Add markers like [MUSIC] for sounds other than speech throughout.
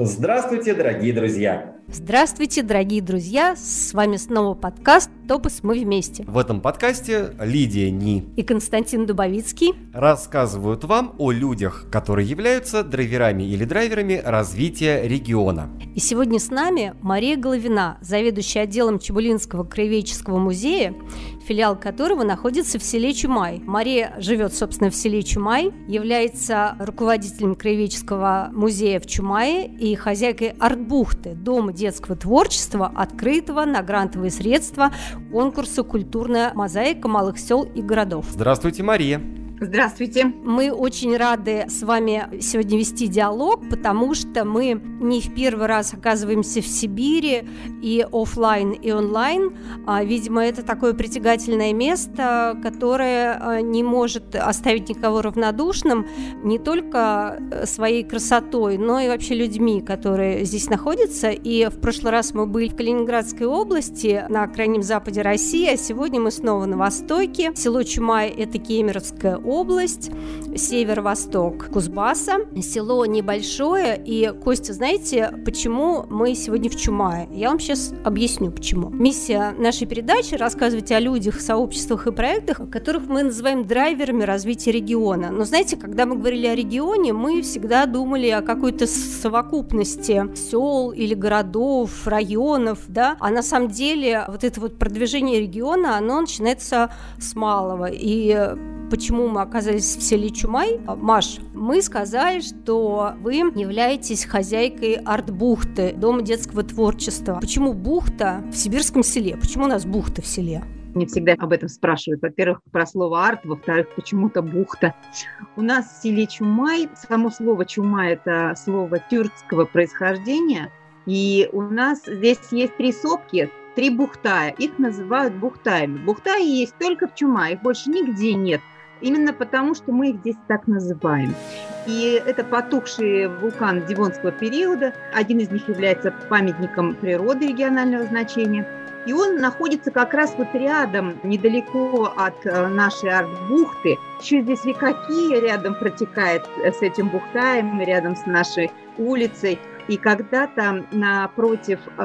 Здравствуйте, дорогие друзья! Здравствуйте, дорогие друзья! С вами снова подкаст «Топус мы вместе». В этом подкасте Лидия Ни и Константин Дубовицкий рассказывают вам о людях, которые являются драйверами или драйверами развития региона. И сегодня с нами Мария Головина, заведующая отделом Чебулинского краеведческого музея, филиал которого находится в селе Чумай. Мария живет, собственно, в селе Чумай, является руководителем краеведческого музея в Чумае и хозяйкой артбухты, дома детского творчества, открытого на грантовые средства конкурса «Культурная мозаика малых сел и городов». Здравствуйте, Мария! Здравствуйте. Мы очень рады с вами сегодня вести диалог, потому что мы не в первый раз оказываемся в Сибири и офлайн, и онлайн. А, видимо, это такое притягательное место, которое а, не может оставить никого равнодушным не только э, своей красотой, но и вообще людьми, которые здесь находятся. И в прошлый раз мы были в Калининградской области, на крайнем западе России, а сегодня мы снова на востоке. Село Чумай – это Кемеровская область, северо-восток Кузбасса. Село небольшое, и, Костя, знаете, почему мы сегодня в Чумае? Я вам сейчас объясню, почему. Миссия нашей передачи – рассказывать о людях, сообществах и проектах, которых мы называем драйверами развития региона. Но знаете, когда мы говорили о регионе, мы всегда думали о какой-то совокупности сел или городов, районов, да, а на самом деле вот это вот продвижение региона, оно начинается с малого, и почему мы оказались в селе Чумай. Маш, мы сказали, что вы являетесь хозяйкой арт-бухты, Дома детского творчества. Почему бухта в сибирском селе? Почему у нас бухта в селе? Мне всегда об этом спрашивают. Во-первых, про слово арт, во-вторых, почему-то бухта. У нас в селе Чумай, само слово Чумай – это слово тюркского происхождения, и у нас здесь есть три сопки, три бухтая. Их называют бухтаями. Бухтаи есть только в Чумай, их больше нигде нет – Именно потому, что мы их здесь так называем. И это потухший вулкан Дивонского периода. Один из них является памятником природы регионального значения. И он находится как раз вот рядом, недалеко от э, нашей арт-бухты. Еще здесь река Кия рядом протекает э, с этим бухтаем, рядом с нашей улицей. И когда-то напротив э,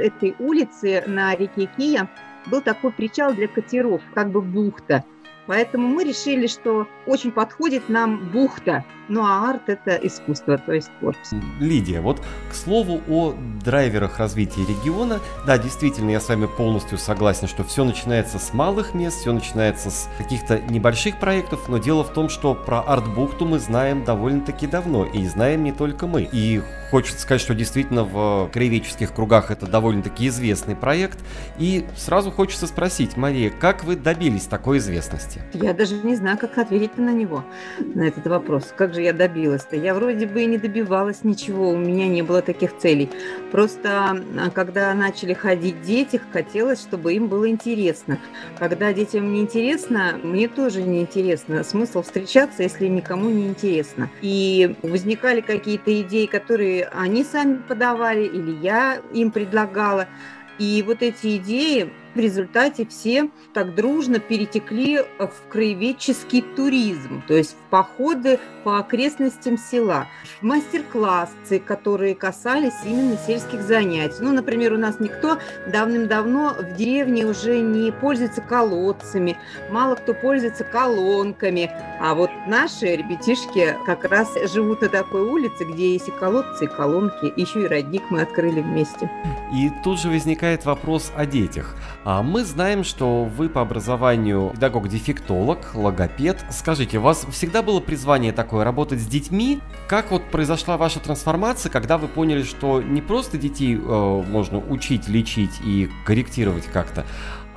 этой улицы на реке Кия был такой причал для катеров, как бы бухта. Поэтому мы решили, что очень подходит нам бухта. Ну а арт – это искусство, то есть творчество. Лидия, вот к слову о драйверах развития региона. Да, действительно, я с вами полностью согласен, что все начинается с малых мест, все начинается с каких-то небольших проектов, но дело в том, что про арт-бухту мы знаем довольно-таки давно, и знаем не только мы. И хочется сказать, что действительно в краеведческих кругах это довольно-таки известный проект. И сразу хочется спросить, Мария, как вы добились такой известности? Я даже не знаю, как ответить на него, на этот вопрос. Как же я добилась-то? Я вроде бы и не добивалась ничего, у меня не было таких целей. Просто а, когда начали ходить дети, хотелось, чтобы им было интересно. Когда детям не интересно, мне тоже не интересно. Смысл встречаться, если никому не интересно. И возникали какие-то идеи, которые они сами подавали или я им предлагала. И вот эти идеи в результате все так дружно перетекли в краеведческий туризм, то есть в походы по окрестностям села, в мастер-классы, которые касались именно сельских занятий. Ну, например, у нас никто давным-давно в деревне уже не пользуется колодцами, мало кто пользуется колонками, а вот наши ребятишки как раз живут на такой улице, где есть и колодцы, и колонки, еще и родник мы открыли вместе. И тут же возникает вопрос о детях. А мы знаем, что вы по образованию педагог-дефектолог, логопед. Скажите, у вас всегда было призвание такое работать с детьми? Как вот произошла ваша трансформация, когда вы поняли, что не просто детей э, можно учить, лечить и корректировать как-то,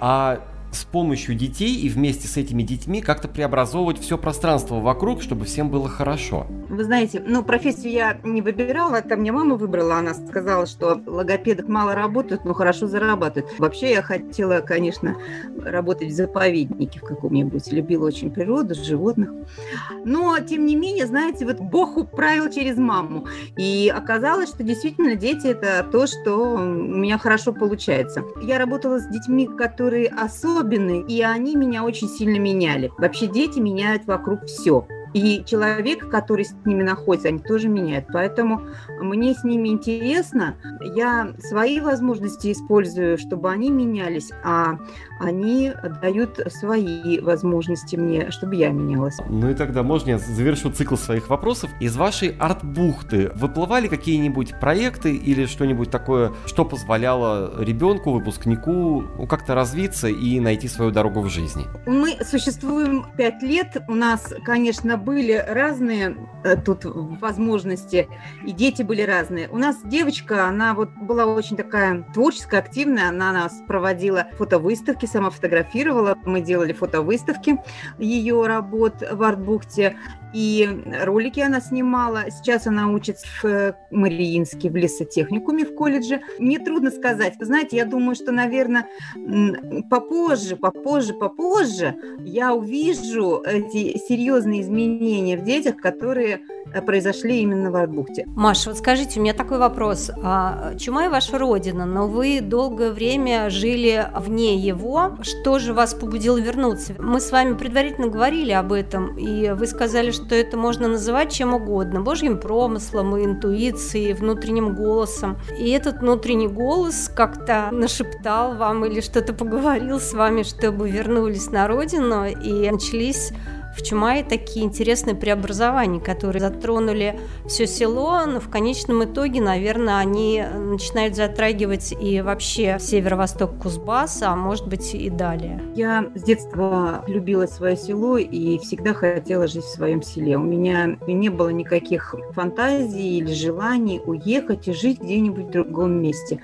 а с помощью детей и вместе с этими детьми как-то преобразовывать все пространство вокруг, чтобы всем было хорошо? Вы знаете, ну, профессию я не выбирала, это мне мама выбрала. Она сказала, что логопедок мало работают, но хорошо зарабатывают. Вообще я хотела, конечно, работать в заповеднике в каком-нибудь. Любила очень природу, животных. Но, тем не менее, знаете, вот Бог управил через маму. И оказалось, что действительно дети – это то, что у меня хорошо получается. Я работала с детьми, которые особо особенные, и они меня очень сильно меняли. Вообще дети меняют вокруг все. И человек, который с ними находится, они тоже меняют. Поэтому мне с ними интересно. Я свои возможности использую, чтобы они менялись, а они дают свои возможности мне, чтобы я менялась. Ну и тогда можно я завершу цикл своих вопросов. Из вашей арт-бухты выплывали какие-нибудь проекты или что-нибудь такое, что позволяло ребенку, выпускнику ну, как-то развиться и найти свою дорогу в жизни? Мы существуем пять лет. У нас, конечно, были разные э, тут возможности, и дети были разные. У нас девочка, она вот была очень такая творческая, активная, она нас проводила фотовыставки, сама фотографировала, мы делали фотовыставки ее работ в Артбухте, и ролики она снимала. Сейчас она учится в э, Мариинске, в лесотехникуме в колледже. Мне трудно сказать. Вы знаете, я думаю, что, наверное, попозже, попозже, попозже я увижу эти серьезные изменения в детях, которые э, произошли именно в Артбухте. Маша, вот скажите, у меня такой вопрос. А, Чумай ваша родина, но вы долгое время жили вне его. Что же вас побудило вернуться? Мы с вами предварительно говорили об этом, и вы сказали, что что это можно называть чем угодно, божьим промыслом, интуицией, внутренним голосом. И этот внутренний голос как-то нашептал вам или что-то поговорил с вами, чтобы вернулись на родину и начались в Чумае такие интересные преобразования, которые затронули все село, но в конечном итоге, наверное, они начинают затрагивать и вообще северо-восток Кузбасса, а может быть и далее. Я с детства любила свое село и всегда хотела жить в своем селе. У меня не было никаких фантазий или желаний уехать и жить где-нибудь в другом месте.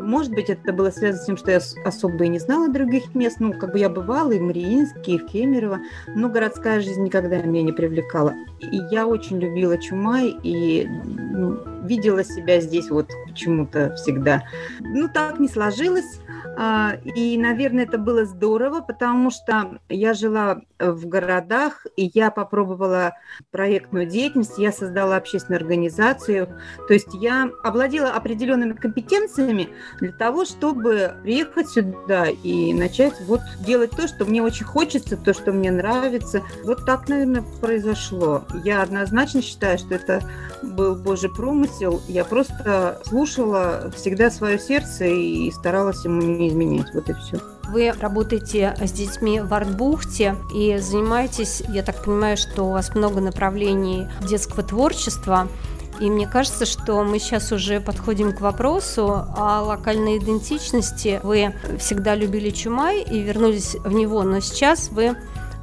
Может быть, это было связано с тем, что я особо и не знала других мест. Ну, как бы я бывала и в Мариинске, и в Кемерово, но городская городская жизнь никогда меня не привлекала. И я очень любила Чумай и ну, видела себя здесь вот почему-то всегда. Ну, так не сложилось. А, и, наверное, это было здорово, потому что я жила в городах, и я попробовала проектную деятельность, я создала общественную организацию. То есть я овладела определенными компетенциями для того, чтобы приехать сюда и начать вот делать то, что мне очень хочется, то, что мне нравится. Вот так, наверное, произошло. Я однозначно считаю, что это был Божий промысел. Я просто слушала всегда свое сердце и старалась ему не изменять. Вот и все. Вы работаете с детьми в Артбухте и занимаетесь, я так понимаю, что у вас много направлений детского творчества. И мне кажется, что мы сейчас уже подходим к вопросу о локальной идентичности. Вы всегда любили Чумай и вернулись в него, но сейчас вы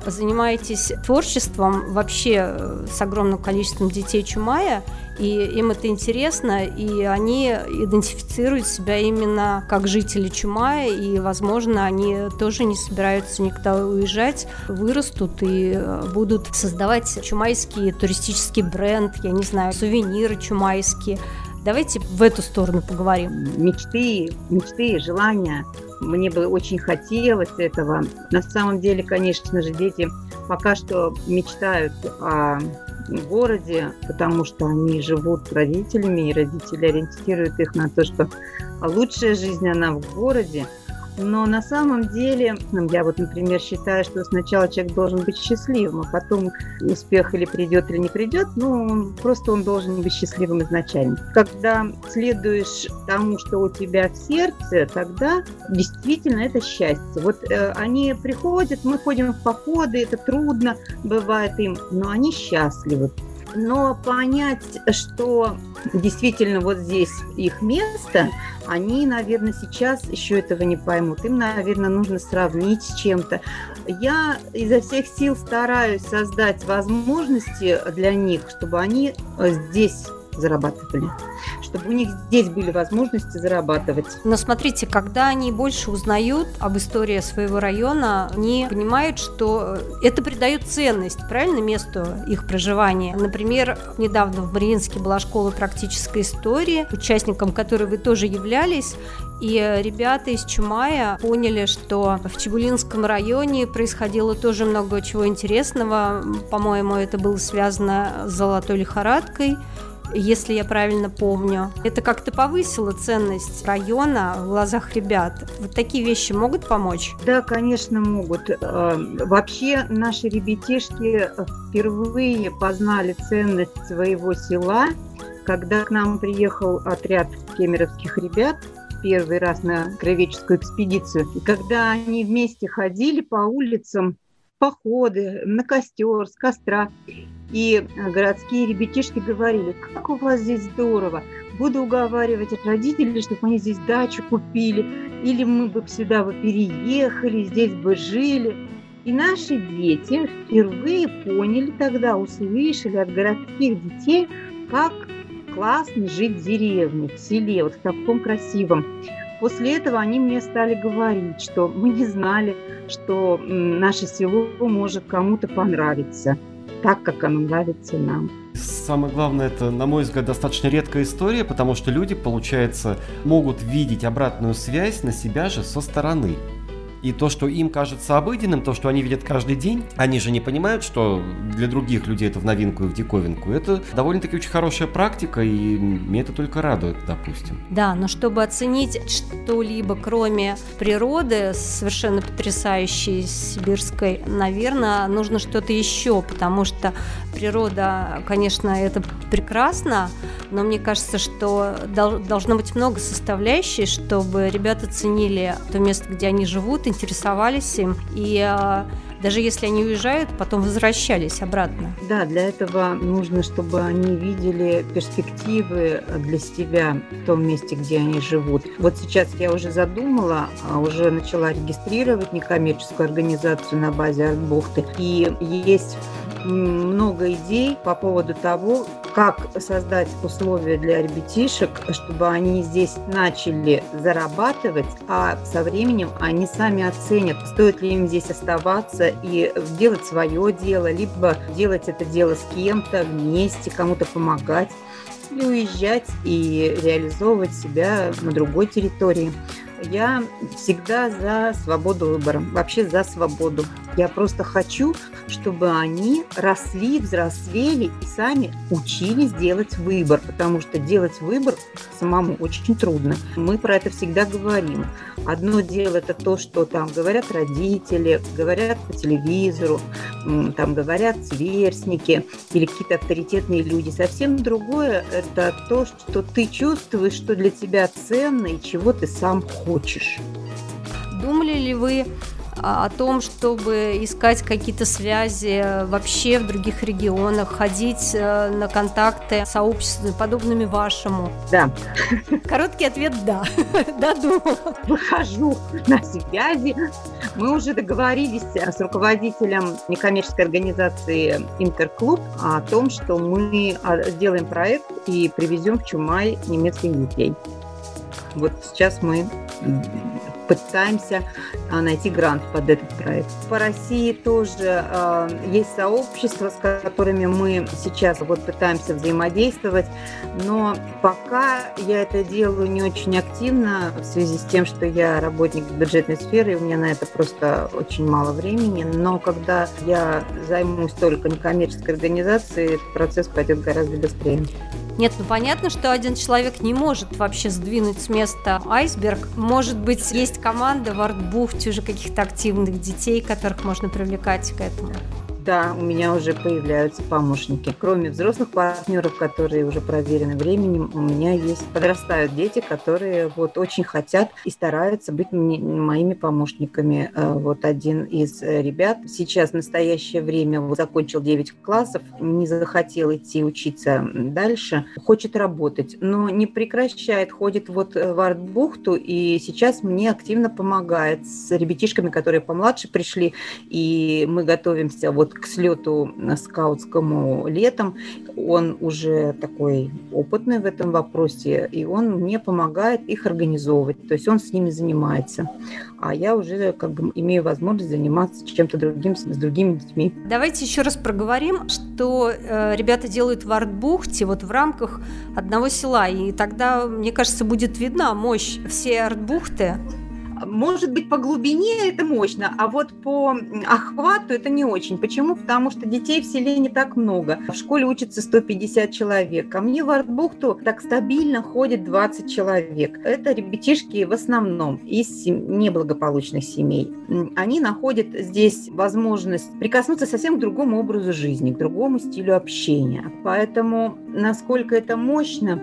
занимаетесь творчеством вообще э, с огромным количеством детей Чумая, и им это интересно, и они идентифицируют себя именно как жители Чумая, и, возможно, они тоже не собираются никуда уезжать, вырастут и э, будут создавать чумайский туристический бренд, я не знаю, сувениры чумайские. Давайте в эту сторону поговорим. Мечты, мечты, желания мне бы очень хотелось этого. На самом деле, конечно же, дети пока что мечтают о городе, потому что они живут с родителями, и родители ориентируют их на то, что лучшая жизнь, она в городе. Но на самом деле, ну, я вот, например, считаю, что сначала человек должен быть счастливым, а потом успех или придет, или не придет, ну, он, просто он должен быть счастливым изначально. Когда следуешь тому, что у тебя в сердце, тогда действительно это счастье. Вот э, они приходят, мы ходим в походы, это трудно бывает им, но они счастливы. Но понять, что действительно вот здесь их место, они, наверное, сейчас еще этого не поймут. Им, наверное, нужно сравнить с чем-то. Я изо всех сил стараюсь создать возможности для них, чтобы они здесь зарабатывали, чтобы у них здесь были возможности зарабатывать. Но смотрите, когда они больше узнают об истории своего района, они понимают, что это придает ценность, правильно, месту их проживания. Например, недавно в Мариинске была школа практической истории, участником которой вы тоже являлись, и ребята из Чумая поняли, что в Чебулинском районе происходило тоже много чего интересного. По-моему, это было связано с золотой лихорадкой если я правильно помню. Это как-то повысило ценность района в глазах ребят. Вот такие вещи могут помочь? Да, конечно, могут. Э, вообще наши ребятишки впервые познали ценность своего села, когда к нам приехал отряд кемеровских ребят первый раз на кровеческую экспедицию. И когда они вместе ходили по улицам, походы, на костер, с костра, и городские ребятишки говорили, как у вас здесь здорово, буду уговаривать родителей, чтобы они здесь дачу купили, или мы бы сюда бы переехали, здесь бы жили. И наши дети впервые поняли тогда, услышали от городских детей, как классно жить в деревне, в селе, вот в таком красивом. После этого они мне стали говорить, что мы не знали, что наше село может кому-то понравиться, так, как оно нравится нам. Самое главное, это, на мой взгляд, достаточно редкая история, потому что люди, получается, могут видеть обратную связь на себя же со стороны. И то, что им кажется обыденным, то, что они видят каждый день, они же не понимают, что для других людей это в новинку и в диковинку. Это довольно-таки очень хорошая практика, и мне это только радует, допустим. Да, но чтобы оценить что-либо, кроме природы, совершенно потрясающей сибирской, наверное, нужно что-то еще, потому что природа, конечно, это прекрасно, но мне кажется, что должно быть много составляющих, чтобы ребята ценили то место, где они живут, интересовались им. И а, даже если они уезжают, потом возвращались обратно. Да, для этого нужно, чтобы они видели перспективы для себя в том месте, где они живут. Вот сейчас я уже задумала, а, уже начала регистрировать некоммерческую организацию на базе Артбухты. И есть много идей по поводу того, как создать условия для ребятишек, чтобы они здесь начали зарабатывать, а со временем они сами оценят, стоит ли им здесь оставаться и делать свое дело, либо делать это дело с кем-то вместе, кому-то помогать или уезжать и реализовывать себя на другой территории. Я всегда за свободу выбора, вообще за свободу. Я просто хочу, чтобы они росли, взрослели и сами учились делать выбор, потому что делать выбор самому очень трудно. Мы про это всегда говорим. Одно дело это то, что там говорят родители, говорят по телевизору, там говорят сверстники или какие-то авторитетные люди. Совсем другое это то, что ты чувствуешь, что для тебя ценно и чего ты сам хочешь. Думали ли вы о том, чтобы искать какие-то связи вообще в других регионах, ходить э, на контакты с сообществами, подобными вашему? Да. Короткий ответ – да. [LAUGHS] Да, думаю. Выхожу на связи. Мы уже договорились с руководителем некоммерческой организации «Интерклуб» о том, что мы а, сделаем проект и привезем в Чумай немецких детей. Вот сейчас мы пытаемся а, найти грант под этот проект. По России тоже э, есть сообщества, с которыми мы сейчас вот пытаемся взаимодействовать, но пока я это делаю не очень активно в связи с тем, что я работник бюджетной сферы, и у меня на это просто очень мало времени, но когда я займусь только некоммерческой организацией, процесс пойдет гораздо быстрее. Нет, ну понятно, что один человек не может вообще сдвинуть с места айсберг. Может быть, есть команда в артбухте уже каких-то активных детей, которых можно привлекать к этому. Да, у меня уже появляются помощники. Кроме взрослых партнеров, которые уже проверены временем, у меня есть подрастают дети, которые вот очень хотят и стараются быть моими помощниками. Э, вот один из ребят сейчас в настоящее время вот, закончил 9 классов, не захотел идти учиться дальше, хочет работать, но не прекращает, ходит вот в артбухту и сейчас мне активно помогает с ребятишками, которые помладше пришли, и мы готовимся вот к слету скаутскому летом. Он уже такой опытный в этом вопросе, и он мне помогает их организовывать. То есть он с ними занимается. А я уже как бы имею возможность заниматься чем-то другим с другими детьми. Давайте еще раз проговорим, что э, ребята делают в Артбухте вот в рамках одного села. И тогда, мне кажется, будет видна мощь всей Артбухты может быть, по глубине это мощно, а вот по охвату это не очень. Почему? Потому что детей в селе не так много. В школе учатся 150 человек. Ко мне в Артбухту так стабильно ходит 20 человек. Это ребятишки в основном из неблагополучных семей. Они находят здесь возможность прикоснуться совсем к другому образу жизни, к другому стилю общения. Поэтому насколько это мощно,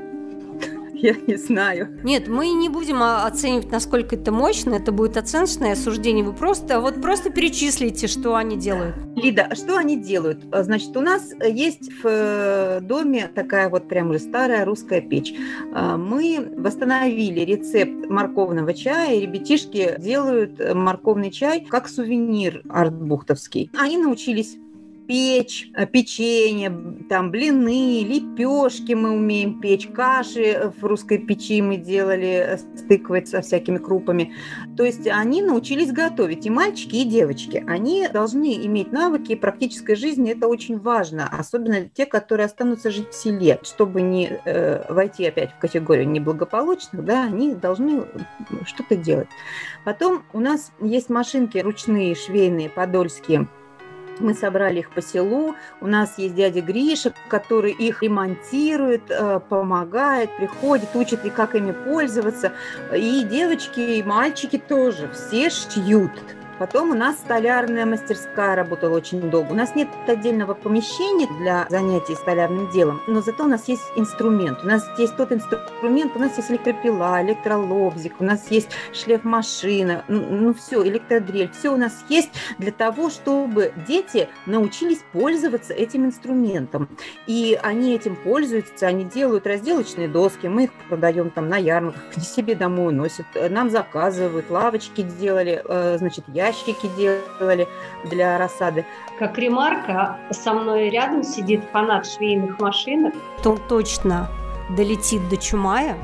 я не знаю. Нет, мы не будем оценивать, насколько это мощно, это будет оценочное осуждение. Вы просто, вот просто перечислите, что они делают. Лида, что они делают? Значит, у нас есть в э, доме такая вот прям уже старая русская печь. А, мы восстановили рецепт морковного чая, и ребятишки делают морковный чай как сувенир артбухтовский. Они научились печь, э, печенье, там блины, лепешки мы умеем печь, каши в русской печи мы делали, э, стыковать со всякими крупами. То есть они научились готовить, и мальчики, и девочки. Они должны иметь навыки практической жизни, это очень важно, особенно те, которые останутся жить в селе, чтобы не э, войти опять в категорию неблагополучных, да, они должны что-то делать. Потом у нас есть машинки ручные, швейные, подольские, мы собрали их по селу. У нас есть дядя Гриша, который их ремонтирует, э, помогает, приходит, учит и как ими пользоваться. И девочки, и мальчики тоже. Все шьют. Потом у нас столярная мастерская работала очень долго. У нас нет отдельного помещения для занятий столярным делом, но зато у нас есть инструмент. У нас есть тот инструмент, у нас есть электропила, электролобзик, у нас есть шлеф-машина, ну все, электродрель, все у нас есть для того, чтобы дети научились пользоваться этим инструментом. И они этим пользуются, они делают разделочные доски, мы их продаем там на ярмарках, себе домой носят, нам заказывают, лавочки делали, э, значит, я ящики делали для рассады. Как ремарка, со мной рядом сидит фанат швейных машинок. Он точно долетит до Чумая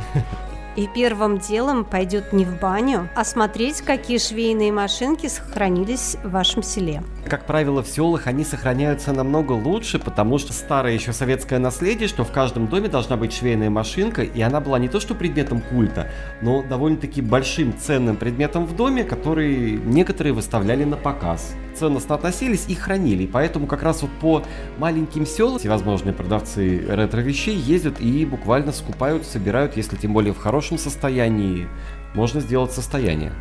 и первым делом пойдет не в баню, а смотреть, какие швейные машинки сохранились в вашем селе. Как правило, в селах они сохраняются намного лучше, потому что старое еще советское наследие, что в каждом доме должна быть швейная машинка, и она была не то что предметом культа, но довольно-таки большим ценным предметом в доме, который некоторые выставляли на показ ценностно относились и хранили. Поэтому как раз вот по маленьким селам всевозможные продавцы ретро-вещей ездят и буквально скупают, собирают, если тем более в хорошем состоянии, можно сделать состояние.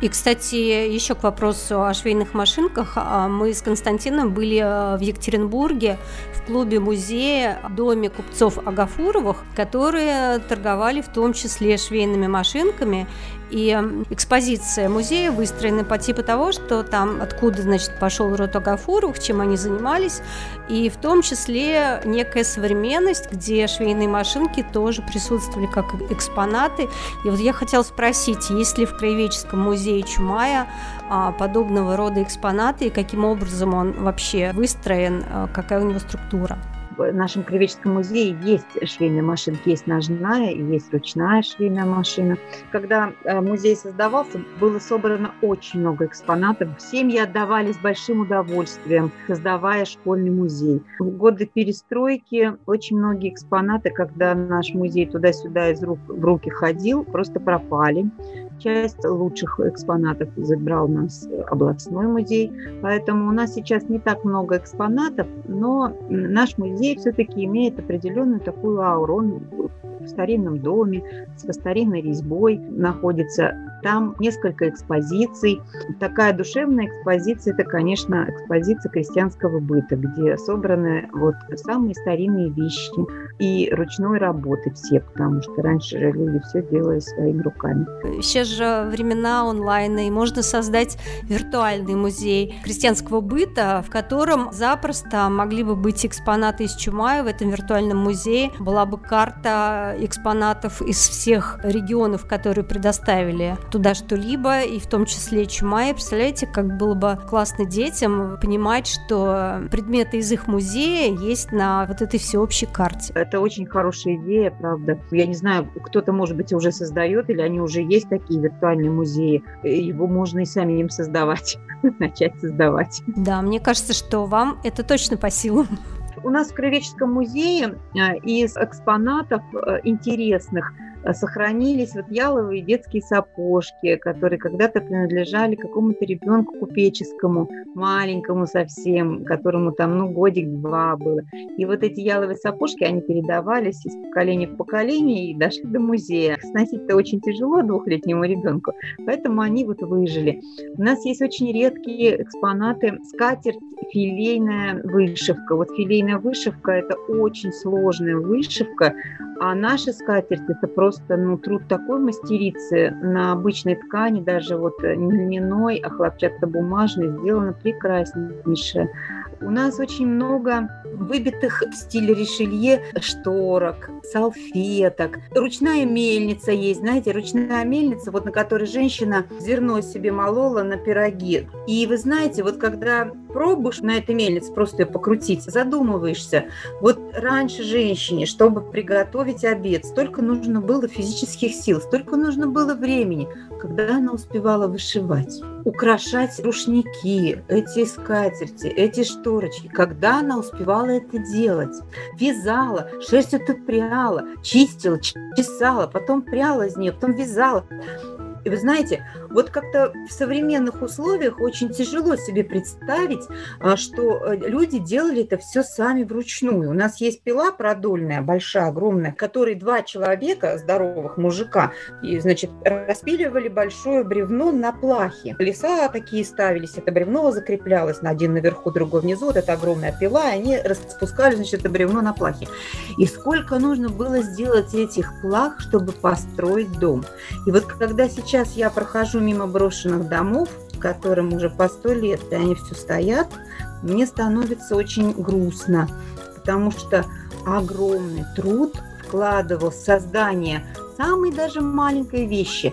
И, кстати, еще к вопросу о швейных машинках. А, мы с Константином были э, в Екатеринбурге в клубе музея Доме купцов Агафуровых, которые торговали в том числе швейными машинками. И экспозиция музея выстроена по типу того, что там откуда, значит, пошел род Агафуровых, чем они занимались, и в том числе некая современность, где швейные машинки тоже присутствовали как экспонаты. И вот я хотела спросить, есть ли в Краеведческом музее Чумая а, подобного рода экспонаты, и каким образом он вообще выстроен, а, какая у него структура? В нашем Кривеческом музее есть швейная машинка, есть ножная и есть ручная швейная машина. Когда э, музей создавался, было собрано очень много экспонатов. Семьи отдавались большим удовольствием, создавая школьный музей. В годы перестройки очень многие экспонаты, когда наш музей туда-сюда из рук в руки ходил, просто пропали. Часть лучших экспонатов забрал у нас областной музей, поэтому у нас сейчас не так много экспонатов, но наш музей все-таки имеет определенную такую ауру. Он в старинном доме, со старинной резьбой находится. Там несколько экспозиций. Такая душевная экспозиция – это, конечно, экспозиция крестьянского быта, где собраны вот самые старинные вещи и ручной работы все, потому что раньше же люди все делали своими руками. Сейчас же времена онлайна, и можно создать виртуальный музей крестьянского быта, в котором запросто могли бы быть экспонаты из Чумая в этом виртуальном музее. Была бы карта экспонатов из всех регионов, которые предоставили туда что-либо, и в том числе Чумай. Представляете, как было бы классно детям понимать, что предметы из их музея есть на вот этой всеобщей карте. Это очень хорошая идея, правда. Я не знаю, кто-то, может быть, уже создает, или они уже есть такие виртуальные музеи. Его можно и самим создавать, [LAUGHS] начать создавать. Да, мне кажется, что вам это точно по силам. У нас в Краеведческом музее э, из экспонатов э, интересных сохранились вот яловые детские сапожки, которые когда-то принадлежали какому-то ребенку купеческому, маленькому совсем, которому там, ну, годик-два было. И вот эти яловые сапожки, они передавались из поколения в поколение и дошли до музея. Сносить-то очень тяжело двухлетнему ребенку, поэтому они вот выжили. У нас есть очень редкие экспонаты. Скатерть филейная вышивка. Вот филейная вышивка – это очень сложная вышивка, а наша скатерть – это просто ну, труд такой мастерицы на обычной ткани, даже вот не льняной, а хлопчатобумажной, сделано прекраснейшее. У нас очень много выбитых в стиле решелье шторок, салфеток. Ручная мельница есть, знаете, ручная мельница, вот на которой женщина зерно себе молола на пироги. И вы знаете, вот когда пробуешь на этой мельнице просто ее покрутить, задумываешься, вот раньше женщине, чтобы приготовить обед, столько нужно было физических сил, столько нужно было времени, когда она успевала вышивать, украшать рушники, эти скатерти, эти шторочки, когда она успевала это делать, вязала, шерсть эту пряла, чистила, чесала, потом пряла из нее, потом вязала. И вы знаете, вот как-то в современных условиях очень тяжело себе представить, а, что э, люди делали это все сами вручную. У нас есть пила продольная, большая, огромная, которой два человека, здоровых мужика, и, значит, распиливали большое бревно на плахе. Леса такие ставились, это бревно закреплялось на один наверху, другой внизу, вот эта огромная пила, и они распускали, значит, это бревно на плахе. И сколько нужно было сделать этих плах, чтобы построить дом. И вот когда сейчас я прохожу мимо брошенных домов, которым уже по сто лет, и они все стоят, мне становится очень грустно, потому что огромный труд вкладывал в создание самой даже маленькой вещи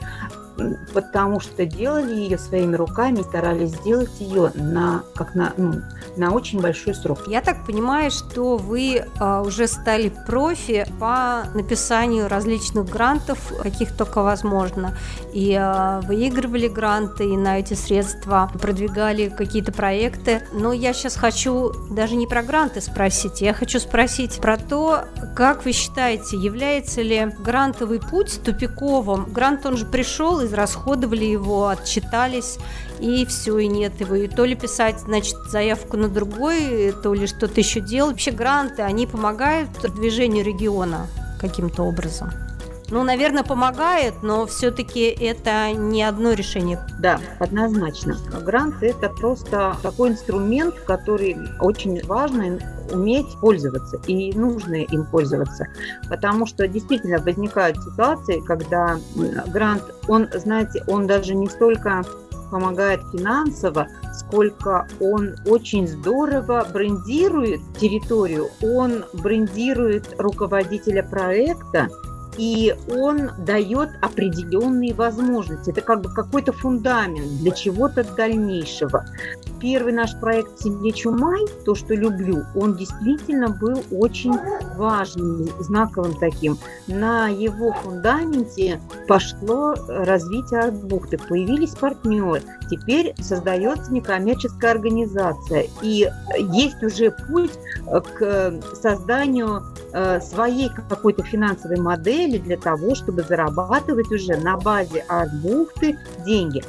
потому что делали ее своими руками, старались сделать ее на, как на, ну, на очень большой срок. Я так понимаю, что вы а, уже стали профи по написанию различных грантов, каких только возможно, и а, выигрывали гранты, и на эти средства продвигали какие-то проекты. Но я сейчас хочу даже не про гранты спросить, я хочу спросить про то, как вы считаете, является ли грантовый путь тупиковым? Грант, он же пришел израсходовали его, отчитались, и все, и нет его. И то ли писать, значит, заявку на другой, то ли что-то еще делать. Вообще гранты, они помогают движению региона каким-то образом. Ну, наверное, помогает, но все-таки это не одно решение. Да, однозначно. Грант – это просто такой инструмент, который очень важно уметь пользоваться, и нужно им пользоваться. Потому что действительно возникают ситуации, когда грант, он, знаете, он даже не столько помогает финансово, сколько он очень здорово брендирует территорию, он брендирует руководителя проекта, и он дает определенные возможности. Это как бы какой-то фундамент для чего-то дальнейшего. Первый наш проект «Семье Чумай», то, что люблю, он действительно был очень важным, знаковым таким. На его фундаменте пошло развитие арт-бухты, появились партнеры. Теперь создается некоммерческая организация. И есть уже путь к созданию э, своей какой-то финансовой модели, для того, чтобы зарабатывать уже на базе арт-бухты деньги.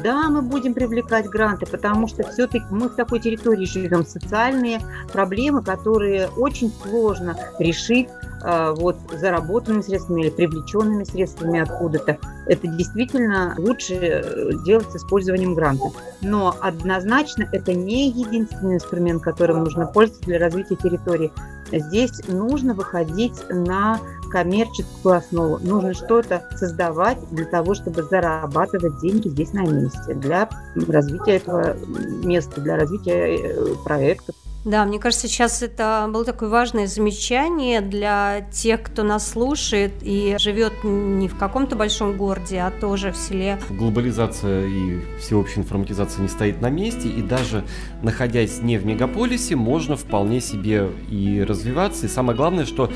Да, мы будем привлекать гранты, потому что все-таки мы в такой территории живем. Социальные проблемы, которые очень сложно решить э, вот заработанными средствами или привлеченными средствами откуда-то. Это действительно лучше э, делать с использованием грантов. Но однозначно это не единственный инструмент, которым нужно пользоваться для развития территории. Здесь нужно выходить на коммерческую основу. Нужно что-то создавать для того, чтобы зарабатывать деньги здесь на месте, для развития этого места, для развития э, проектов. Да, мне кажется, сейчас это было такое важное замечание для тех, кто нас слушает и живет не в каком-то большом городе, а тоже в селе. Глобализация и всеобщая информатизация не стоит на месте, и даже находясь не в мегаполисе, можно вполне себе и развиваться. И самое главное, что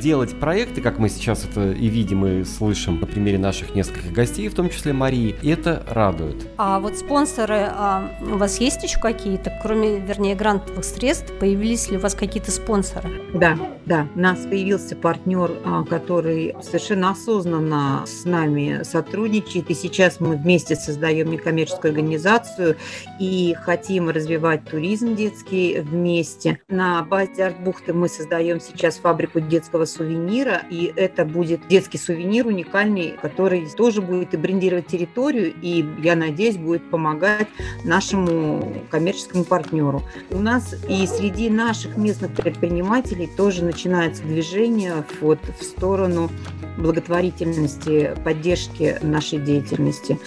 делать проекты, как мы сейчас это и видим, и слышим на примере наших нескольких гостей, в том числе Марии, это радует. А вот спонсоры, а у вас есть еще какие-то, кроме, вернее, грантовых средств, средств? Появились ли у вас какие-то спонсоры? Да, да. У нас появился партнер, а, который совершенно осознанно с нами сотрудничает. И сейчас мы вместе создаем некоммерческую организацию и хотим развивать туризм детский вместе. На базе Артбухты мы создаем сейчас фабрику детского сувенира. И это будет детский сувенир уникальный, который тоже будет и брендировать территорию. И, я надеюсь, будет помогать нашему коммерческому партнеру. У нас и среди наших местных предпринимателей тоже начинается движение вот в сторону благотворительности, поддержки нашей деятельности.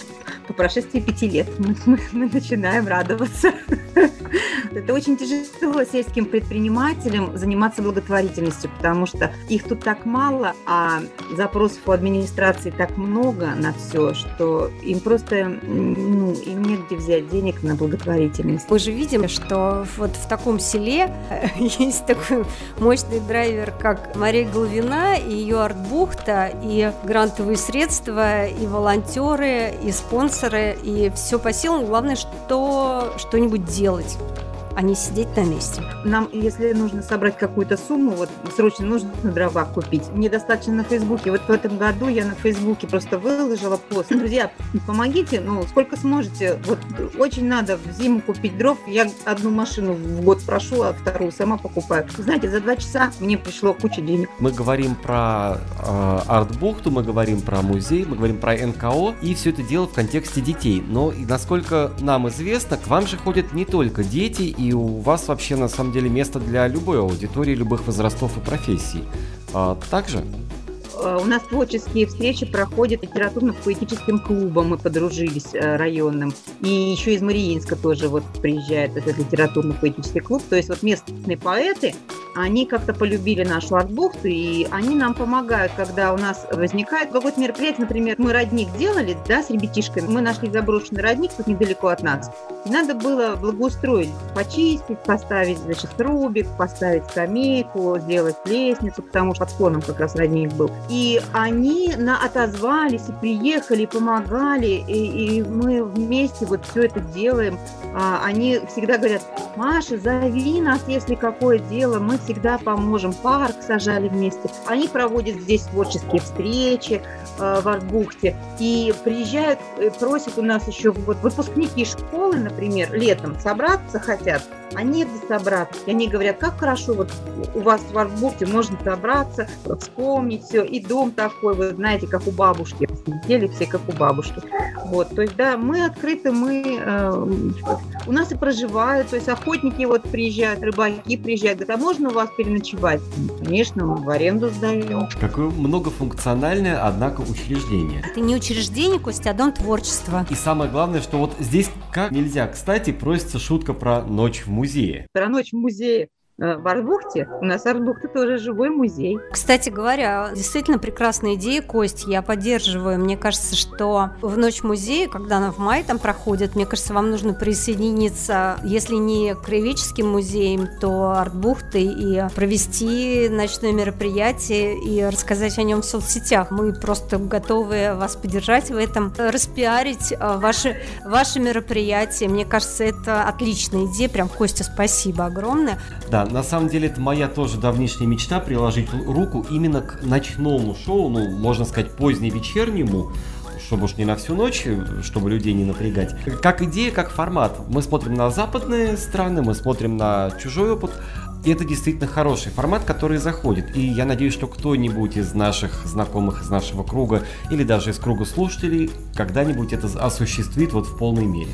По прошествии пяти лет мы, мы, мы начинаем радоваться. Это очень тяжело сельским предпринимателям заниматься благотворительностью, потому что их тут так мало, а запросов у администрации так много на все, что им просто ну, им негде взять денег на благотворительность. Мы же видим, что вот в таком селе [LAUGHS] есть такой мощный драйвер, как Мария Головина и ее артбухта, и грантовые средства, и волонтеры, и спонсоры, и все по силам. Главное, что что-нибудь делать а не сидеть на месте. Нам, если нужно собрать какую-то сумму, вот срочно нужно дрова купить, недостаточно на Фейсбуке. Вот в этом году я на Фейсбуке просто выложила пост. Друзья, помогите, ну, сколько сможете. Вот очень надо в зиму купить дров. Я одну машину в год прошу, а вторую сама покупаю. Знаете, за два часа мне пришло куча денег. Мы говорим про э, арт-бухту, мы говорим про музей, мы говорим про НКО, и все это дело в контексте детей. Но, насколько нам известно, к вам же ходят не только дети и и у вас вообще на самом деле место для любой аудитории, любых возрастов и профессий. А, также у нас творческие встречи проходят литературно-поэтическим клубом, мы подружились э, районным. И еще из Мариинска тоже вот приезжает этот литературно-поэтический клуб. То есть вот местные поэты, они как-то полюбили нашу артбухту, и они нам помогают, когда у нас возникает какое-то мероприятие, например, мы родник делали, да, с ребятишками, мы нашли заброшенный родник тут недалеко от нас, и надо было благоустроить, почистить, поставить, значит, рубик, поставить скамейку, сделать лестницу, потому что под склоном как раз родник был. И они на, отозвались и приехали, помогали, и, и мы вместе вот все это делаем. А, они всегда говорят, Маша, зови нас, если какое дело, мы всегда поможем. Парк сажали вместе. Они проводят здесь творческие встречи э, в Арбухте и приезжают, э, просят у нас еще вот выпускники школы, например, летом собраться хотят, а негде собраться. И они говорят, как хорошо, вот у вас в Арбухте можно собраться, вспомнить все, и дом такой, вы знаете, как у бабушки, сидели все как у бабушки. Вот, то есть, да, мы открыты, мы, э, у нас и проживают, то есть охотники вот приезжают, рыбаки приезжают, говорят, а можно у вас переночевать? Конечно, мы в аренду сдаем. Какое многофункциональное, однако, учреждение. Это не учреждение, Костя, а дом творчества. И самое главное, что вот здесь как нельзя, кстати, просится шутка про ночь в музее. Про ночь в музее. Э, в Арбухте. У нас Арбухта тоже живой музей. Кстати говоря, действительно прекрасная идея, Кость, я поддерживаю. Мне кажется, что в ночь музея, когда она в мае там проходит, мне кажется, вам нужно присоединиться, если не к краеведческим музеям, то Артбухты и провести ночное мероприятие и рассказать о нем в соцсетях. Мы просто готовы вас поддержать в этом, распиарить э, ваши, ваши мероприятия. Мне кажется, это отличная идея. Прям, Костя, спасибо огромное. Да, на самом деле это моя тоже давнишняя мечта приложить руку именно к ночному шоу, ну, можно сказать, поздневечернему, чтобы уж не на всю ночь, чтобы людей не напрягать. Как идея, как формат. Мы смотрим на западные страны, мы смотрим на чужой опыт, и это действительно хороший формат, который заходит. И я надеюсь, что кто-нибудь из наших знакомых, из нашего круга, или даже из круга слушателей, когда-нибудь это осуществит вот в полной мере.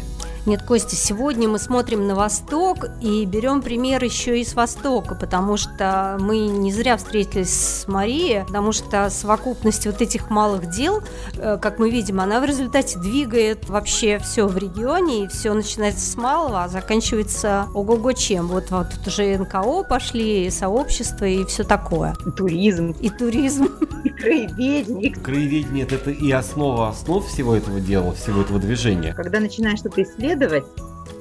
Нет, Костя, сегодня мы смотрим на Восток и берем пример еще и с Востока, потому что мы не зря встретились с Марией, потому что совокупность вот этих малых дел, э, как мы видим, она в результате двигает вообще все в регионе, и все начинается с малого, а заканчивается ого-го чем. Вот, вот тут уже НКО пошли, и сообщество, и все такое. И туризм. И туризм. И краеведение. Краеведение – это и основа основ всего этого дела, всего этого движения. Когда начинаешь что-то исследовать, исследовать,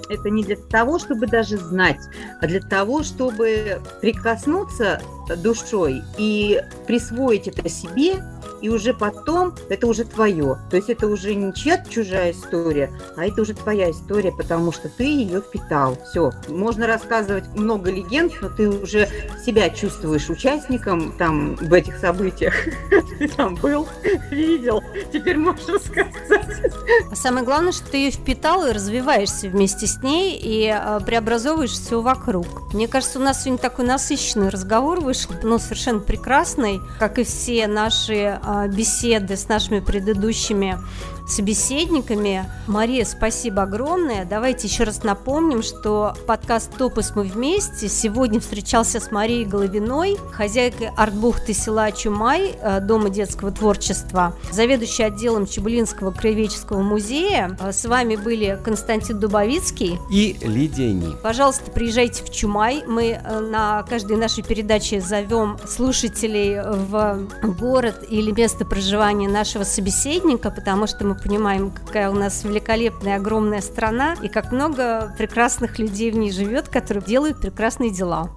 это не для того, чтобы даже знать, а для того, чтобы прикоснуться душой и присвоить это себе, и уже потом это уже твое. То есть это уже не чья чужая история, а это уже твоя история, потому что ты ее впитал. Все. Можно рассказывать много легенд, но ты уже себя чувствуешь участником там в этих событиях. Ты там был, видел, теперь можешь рассказать. А самое главное, что ты ее впитал и развиваешься вместе с ней и э, преобразовываешь все вокруг. Мне кажется, у нас сегодня такой насыщенный разговор вышел, ну, совершенно прекрасный, как и все наши э, беседы с нашими предыдущими собеседниками. Мария, спасибо огромное. Давайте еще раз напомним, что подкаст «Топус мы вместе» сегодня встречался с Марией Головиной, хозяйкой артбухты села Чумай, э, Дома детского творчества, заведующей отделом Чебулинского краеведческого музея. Э, с вами были Константин Дубовицкий и Лидия Ни. Пожалуйста, приезжайте в Чумай. Мы э, на каждой нашей передаче зовем слушателей в город или место проживания нашего собеседника, потому что мы понимаем, какая у нас великолепная, огромная страна и как много прекрасных людей в ней живет, которые делают прекрасные дела.